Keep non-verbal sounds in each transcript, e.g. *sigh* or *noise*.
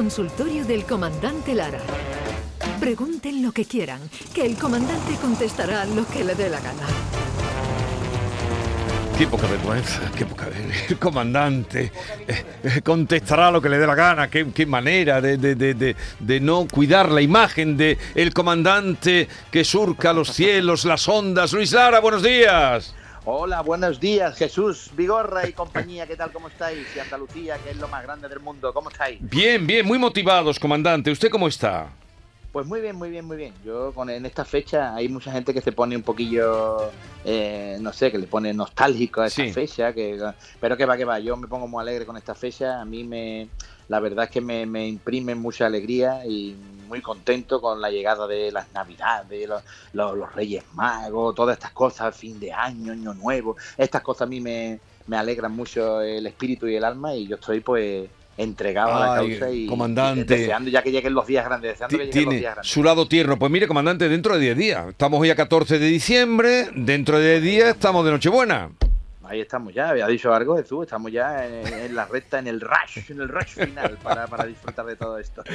consultorio del comandante Lara. Pregunten lo que quieran, que el comandante contestará lo que le dé la gana. Qué poca vergüenza, qué poca vergüenza. El comandante eh, eh, contestará lo que le dé la gana. Qué, manera de, de- no cuidar la imagen de comandante que surca los cielos, las ondas. Luis Lara, buenos días. Hola, buenos días, Jesús, Vigorra y compañía, ¿qué tal? ¿Cómo estáis? Y Andalucía, que es lo más grande del mundo, ¿cómo estáis? Bien, bien, muy motivados, comandante. ¿Usted cómo está? Pues muy bien, muy bien, muy bien. Yo con en esta fecha hay mucha gente que se pone un poquillo, eh, no sé, que le pone nostálgico a esta Sí. fecha, que, pero que va, que va. Yo me pongo muy alegre con esta fecha. A mí me, la verdad es que me, me imprime mucha alegría y muy contento con la llegada de las Navidades, los, los, los Reyes Magos, todas estas cosas, fin de año, año nuevo. Estas cosas a mí me, me alegran mucho el espíritu y el alma y yo estoy pues entregado a la causa y, comandante. y deseando ya que lleguen los días grandes, deseando que lleguen los días grandes. su lado tierno. Pues mire, comandante, dentro de 10 días. Estamos hoy a 14 de diciembre. Dentro de 10 días estamos de Nochebuena. Ahí estamos ya, había dicho algo Jesús, estamos ya en, en la recta, en el rush, en el rush final para, para disfrutar de todo esto. *laughs*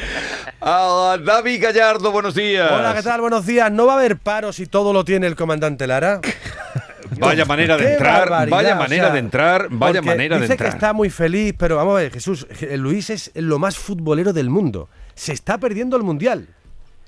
Ah, David Gallardo, buenos días. Hola, ¿qué tal? Buenos días. ¿No va a haber paro si todo lo tiene el comandante Lara? *laughs* Vaya manera de Qué entrar, barbaridad, vaya o manera sea, de entrar, vaya manera de dice entrar. que está muy feliz, pero vamos a ver, Jesús, Luis es lo más futbolero del mundo. Se está perdiendo el Mundial.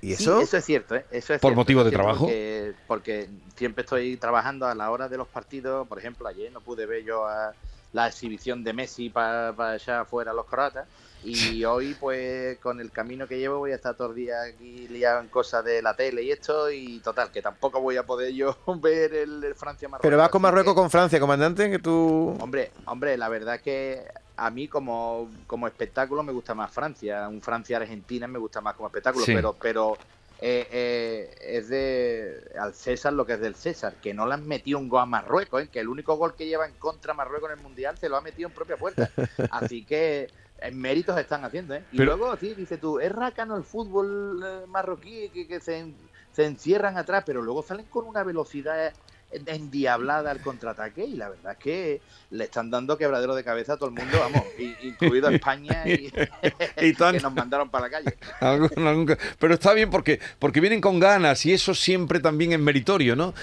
¿Y Sí, eso? es cierto, ¿eh? Eso es ¿Por cierto, motivo de trabajo? Porque, porque siempre estoy trabajando a la hora de los partidos. Por ejemplo, ayer no pude ver yo a la exhibición de Messi para allá afuera los croatas. Y *laughs* hoy, pues, con el camino que llevo, voy a estar todo el día aquí liado en cosas de la tele y esto. Y total, que tampoco voy a poder yo *laughs* ver el, el Francia-Marruecos. Pero vas con Marruecos que- con Francia, comandante, que tú... Hombre, hombre, la verdad es que a mí como, como espectáculo me gusta más Francia. Un Francia-Argentina me gusta más como espectáculo, Sí. pero, pero eh, eh, es de al César lo que es del César, que no le han metido un gol a Marruecos, ¿eh? que el único gol que lleva en contra Marruecos en el Mundial se lo ha metido en propia puerta. *laughs* Así que en méritos están haciendo, ¿eh? Y Pero- luego, sí, dice tú, es rácano el fútbol eh, marroquí, que, que se, se encierran atrás, pero luego salen con una velocidad endiablada al contraataque y la verdad es que le están dando quebradero de cabeza a todo el mundo, vamos, incluido a España y, *laughs* Y *laughs* tan- que nos mandaron para la calle. *laughs* Algún- algún- Pero está bien porque, porque vienen con ganas y eso siempre también es meritorio, ¿no?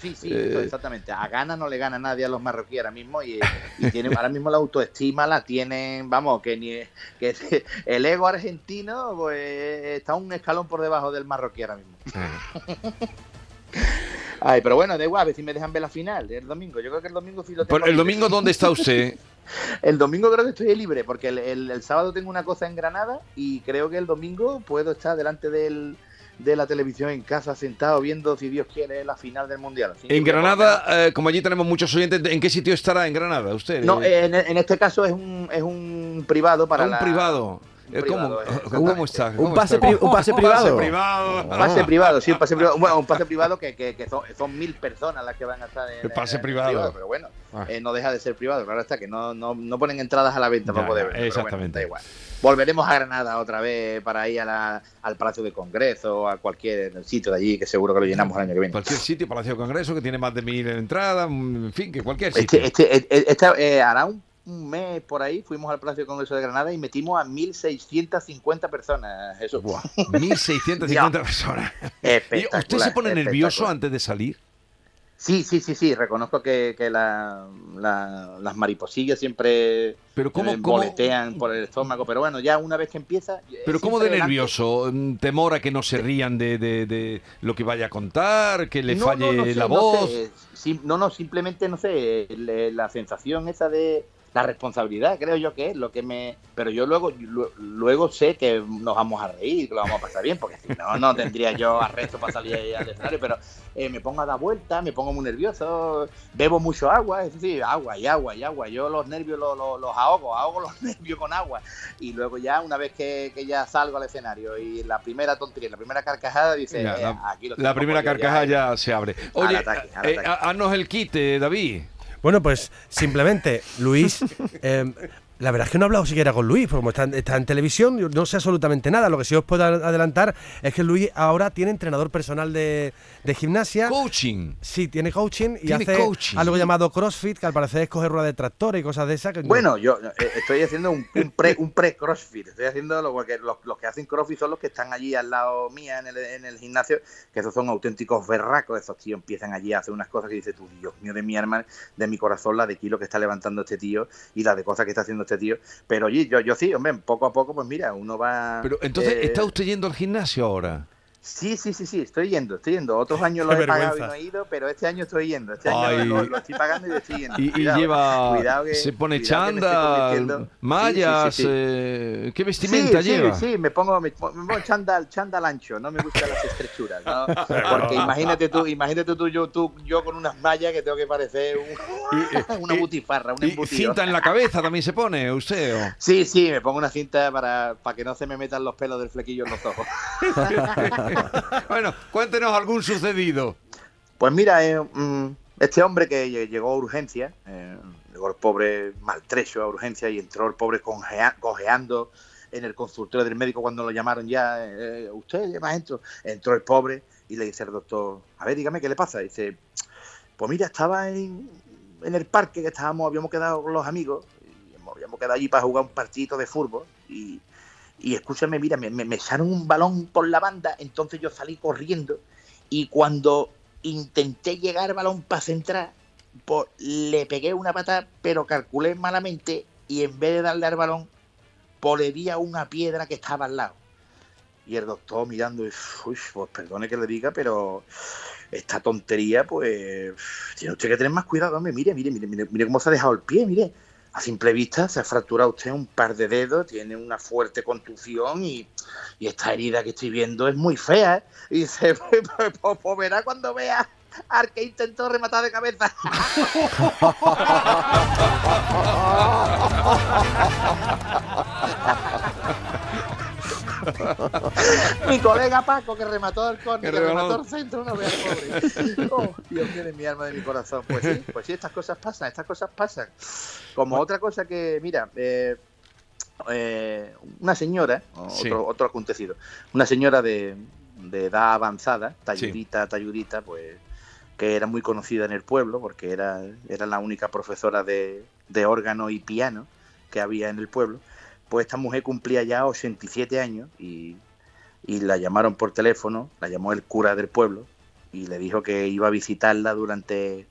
Sí, sí, eh, exactamente. A gana no le gana nadie a los marroquíes ahora mismo y, y tienen, ahora mismo la autoestima la tienen, vamos, que ni que el ego argentino pues está un escalón por debajo del marroquí ahora mismo. Ay, pero bueno, da igual, a ver si me dejan ver la final el domingo. Yo creo que el domingo sí lo tengo pero el domingo, ¿dónde está usted? *laughs* El domingo creo que estoy libre, porque el, el- el sábado tengo una cosa en Granada y creo que el domingo puedo estar delante del, de la televisión en casa sentado viendo, si Dios quiere, la final del Mundial. Así En Granada, eh, como allí tenemos muchos oyentes, ¿en qué sitio estará en Granada usted? No, Eh, en, en este caso es un, es un privado para un la- privado. Un Eh, *laughs* ¿Cómo, privado, eh, ¿Cómo está? Un ¿Cómo pase, está? pri- un pase Pase privado. privado. Un pase privado, sí, un pase privado. Bueno, un pase privado que, que- que son, son mil personas las que van a estar en El pase en privado. Pero bueno, Ah. eh, no deja de ser privado. Claro está que no, no, no ponen entradas a la venta Ya, para poder pero bueno, exactamente. da igual. Volveremos a Granada otra vez para ir a la- al Palacio de Congreso o a cualquier sitio de allí que seguro que lo llenamos el año que viene. Cualquier sitio, Palacio de Congreso, que tiene más de mil entradas, en fin, que cualquier sitio. Este, este, eh, esta, eh, hará un, un mes por ahí fuimos al Palacio de Congreso de Granada y metimos a 1.650 personas. Eso. Buah, 1.650 *laughs* personas. *laughs* ¿Y Espectacular, ¿Usted se pone nervioso antes de salir? Sí, sí, sí, sí. Reconozco que, que la- la- las mariposillas siempre Pero ¿cómo, me cómo, boletean por el estómago. Pero bueno, ya una vez que empieza. eh, pero ¿cómo de delante- nervioso? Mm, ¿Temor a que no se rían de, de- de lo que vaya a contar? ¿Que le No, falle no, no sé, la voz? sé. Sim- no, no, simplemente, no sé, la sensación esa de la responsabilidad, creo yo que es lo que me... Pero yo luego lu- luego sé que nos vamos a reír, que lo vamos a pasar bien, porque si no, no tendría yo arresto para salir ahí al escenario, pero eh, me pongo a dar vueltas, me pongo muy nervioso, bebo mucho agua, es decir, agua y agua y agua, yo los nervios los, los- los ahogo, ahogo los *laughs* nervios con agua, y luego ya, una vez que, que ya salgo al escenario y la primera tontería, la primera carcajada, dice, Ya, eh, la, aquí lo la primera carcajada eh". ya se abre. Oye, ataque, al eh, ataque. ha- haznos el kit, David. Bueno, pues simplemente, Luis, eh, La verdad es que no he hablado siquiera con Luis, porque como está, en- está en televisión, yo no sé absolutamente nada. Lo que sí os puedo adelantar es que Luis ahora tiene entrenador personal de, de gimnasia. Coaching. Sí, tiene coaching y Tiene hace coaching. algo llamado CrossFit, que al parecer es coger rueda de tractor y cosas de esas. que no- Bueno, yo eh, estoy haciendo un, un pre un pre crossfit. Estoy haciendo lo que los, los que hacen crossfit son los que están allí al lado mía en el, en el gimnasio, que esos son auténticos berracos. Esos tíos empiezan allí a hacer unas cosas que dice tú, Dios mío de mi alma, de mi corazón, la de kilo que está levantando este tío y la de cosas que está haciendo este tío. Pero oye, yo, yo sí, hombre, poco a poco, pues mira, uno va. Pero entonces, eh, ¿está usted yendo al gimnasio ahora? Sí, sí, sí, sí, estoy yendo, estoy yendo. Otros *laughs* años lo he pagado y no he ido, pero este año estoy yendo. Este año lo, lo estoy pagando y estoy yendo. Y, y Cuidado, lleva, cuidado que- se pone chándal, mallas, Sí, sí, sí, sí. eh, ¿qué vestimenta sí, lleva? Sí, sí, me pongo, me, pongo- chándal, chándal ancho, no me gustan las estrechuras, ¿no? *laughs* Porque imagínate tú, imagínate tú, yo, tú, yo con unas mallas que tengo que parecer un- *laughs* una y- butifarra, un Y embutido. cinta en la cabeza también se pone usted. ¿o? Sí, sí, me pongo una cinta para, para que no se me metan los pelos del flequillo en los ojos. *laughs* bueno, cuéntenos algún sucedido. Pues mira, eh, mm, este hombre que lle- llegó a urgencia, eh, llegó el pobre maltrecho a urgencia y entró el pobre cojeando en el consultorio del médico cuando lo llamaron ya, eh, usted ya maestro, entró el pobre y le dice al doctor, a ver, dígame qué le pasa. dice, pues mira, estaba en, en el parque que estábamos, habíamos quedado con los amigos, y habíamos quedado allí para jugar un partidito de fútbol y, y escúchame, mira, me, me, echaron un balón por la banda, entonces yo salí corriendo y cuando intenté llegar al balón para centrar, pues, le pegué una pata, pero calculé malamente y en vez de darle al balón, pues le di a una piedra que estaba al lado. Y el doctor mirando, uy, pues perdone que le diga, pero esta tontería, pues tiene usted que tener más cuidado, hombre. Mire, mire, mire, mire cómo se ha dejado el pie, mire. A simple vista se ha fracturado usted un par de dedos, tiene una fuerte contusión y, y esta herida que estoy viendo es muy fea. ¿eh? Y dice, *laughs* pues, pues, pues, pues verá cuando vea al que intentó rematar de cabeza. *laughs* *laughs* Mi colega Paco que remató el córner, Que remató el centro, no veas *laughs* pobre. Oh, Dios mío mi alma, de mi corazón. Pues sí, pues sí, estas cosas pasan, estas cosas pasan. Como otra cosa que, mira, eh, eh, una señora, Sí. otro, otro acontecido, una señora de, de edad avanzada, talludita, talludita, pues que era muy conocida en el pueblo porque era, era la única profesora de, de órgano y piano que había en el pueblo, pues esta mujer cumplía ya 87 años y, y la llamaron por teléfono, la llamó el cura del pueblo y le dijo que iba a visitarla durante,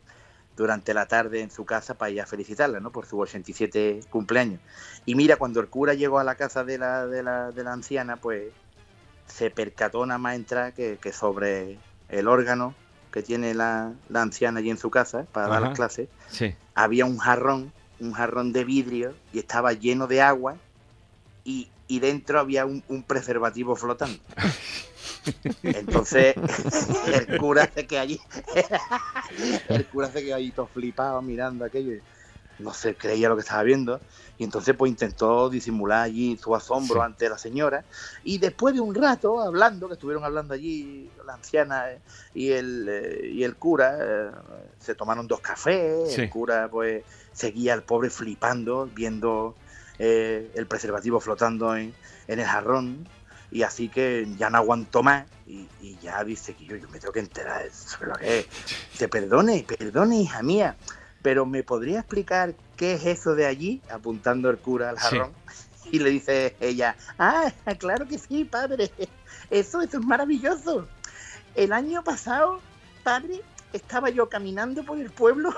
durante la tarde en su casa para ir a felicitarla, ¿no? Por su 87 cumpleaños. Y mira, cuando el cura llegó a la casa de la, de la, de la anciana, pues se percató nada más entrar que, que sobre el órgano que tiene la, la anciana allí en su casa para dar las clases, Sí. había un jarrón, un jarrón de vidrio y estaba lleno de agua y, y dentro había un, un preservativo flotando. Entonces *laughs* el cura se quedó allí, *laughs* el cura se quedó allí todo flipado mirando aquello no se creía lo que estaba viendo y entonces pues intentó disimular allí su asombro Sí. ante la señora y después de un rato hablando, que estuvieron hablando allí la anciana eh, y el, eh, y el cura, eh, se tomaron dos cafés, Sí. el cura pues seguía al pobre flipando, viendo eh, el preservativo flotando en, en el jarrón y así que ya no aguantó más y, y ya dice que yo, yo me tengo que enterar sobre lo que es. *laughs* Te perdone, perdone, hija mía, pero ¿me podría explicar qué es eso de allí? Apuntando el cura al Sí. jarrón. Y le dice ella, ah, claro que sí, padre, eso, eso es maravilloso. El año pasado, padre, estaba yo caminando por el pueblo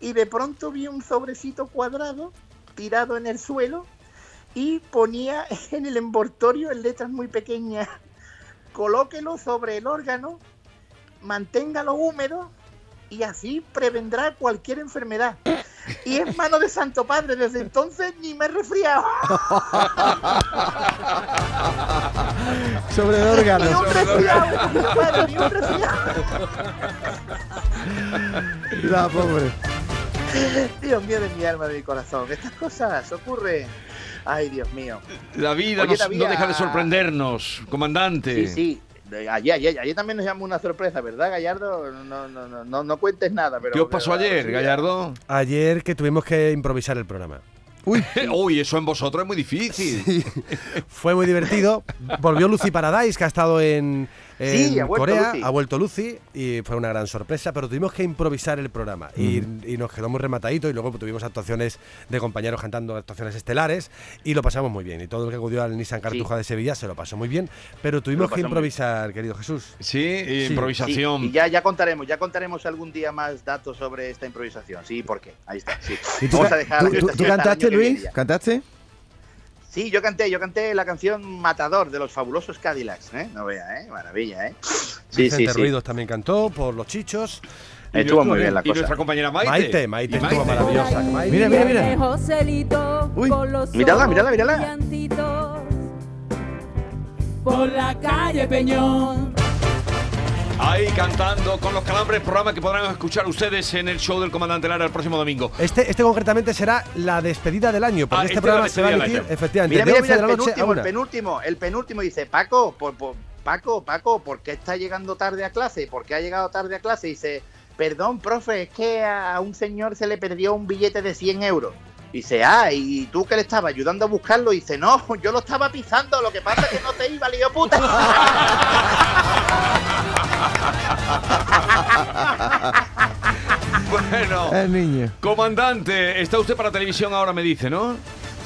y de pronto vi un sobrecito cuadrado tirado en el suelo y ponía *laughs* en el envoltorio en letras muy pequeñas, colóquelo sobre el órgano, manténgalo húmedo y así prevendrá cualquier enfermedad. Y es mano de Santo Padre, desde entonces ni me he resfriado. *laughs* Sobre el Ni órgano. un resfriado, ni un resfriado. *laughs* La pobre. *laughs* Dios mío de mi alma, de mi corazón. Estas cosas ocurren. Ay, Dios mío. La vida Oye, nos- David, no deja de ah, sorprendernos, comandante. Sí, sí. Ayer, ayer, ayer también nos llamó una sorpresa, ¿verdad, Gallardo? No, no, no, no, no cuentes nada. Pero, ¿Qué os pasó pero- ayer, sí, Gallardo? Ayer que tuvimos que improvisar el programa. Uy, *laughs* Uy, eso en vosotros es muy difícil. *laughs* Fue muy divertido. Volvió Lucy Paradise, que ha estado en, en Sí, ha Corea. Lucy. Ha vuelto Lucy y fue una gran sorpresa, pero tuvimos que improvisar el programa y, y nos quedó muy rematadito y luego tuvimos actuaciones de compañeros cantando actuaciones estelares y lo pasamos muy bien. Y todo el que acudió al Nissan Cartuja de Sevilla se lo pasó muy bien, pero tuvimos que improvisar, querido Jesús. Sí, Sí. improvisación. Y ya, ya contaremos, ya contaremos algún día más datos sobre esta improvisación. Sí, ¿por qué? Ahí está. Sí. ¿Y tú, Vamos a dejar tú- cantaste, Luis? ¿Cantaste? Sí, yo canté, yo canté la canción Matador de los fabulosos Cadillacs, ¿eh? No vea, ¿eh? Maravilla, ¿eh? Sí, Vicente sí, sí. Ruidos también cantó por Los Chichos. Estuvo muy bien la Y nuestra cosa. compañera Maite. Maite, Maite, Y estuvo maravillosa. Maite. Mira, mira, mira. Joselito Uy. con los Mírala, mírala, mírala. Por la calle Peñón. Ahí cantando con los calambres, programa que podrán escuchar ustedes en el show del Comandante Lara el próximo domingo. Este, este concretamente será la despedida del año, porque Ah, este, este programa se va a emitir efectivamente Mira, de mira, 11 mira, de el la noche a penúltimo, el 1. penúltimo, el penúltimo dice, Paco, por, por- Paco, Paco, ¿por qué está llegando tarde a clase? ¿Por qué ha llegado tarde a clase? Dice, perdón, profe, es que a un señor se le perdió un billete de 100 euros. Dice, ah, ¿y tú que le estabas ayudando a buscarlo? Dice, no, *laughs* yo lo estaba pisando, lo que pasa es que no te iba, lío puta. *laughs* Bueno, El niño. comandante, está usted para televisión ahora, me dice, ¿no?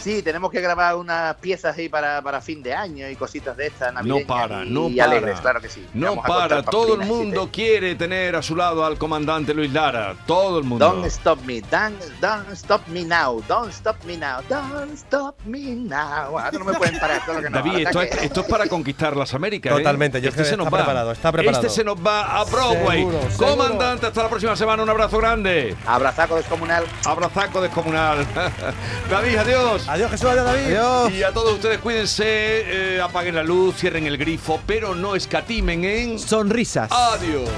Sí, tenemos que grabar unas piezas ahí para, para fin de año y cositas de estas No para, y, no y para. alegres, claro que sí. No Vamos para, todo el mundo te- quiere tener a su lado al comandante Luis Lara. Todo el mundo. Don't stop me, don't, don't stop me now, don't stop me now, don't stop me now. Ahora no me pueden parar, todo lo que no. David, esto es, esto es para conquistar las Américas. ¿eh? Totalmente, yo este creo que se nos está va. preparado, está preparado. Este se nos va a Broadway. Seguro, seguro. Comandante, hasta la próxima semana. Un abrazo grande. Abrazaco descomunal. Abrazaco descomunal. *laughs* David, adiós. Adiós Jesús, adiós David. Adiós. Y a todos ustedes cuídense, eh, apaguen la luz, cierren el grifo, pero no escatimen en... Sonrisas. Adiós.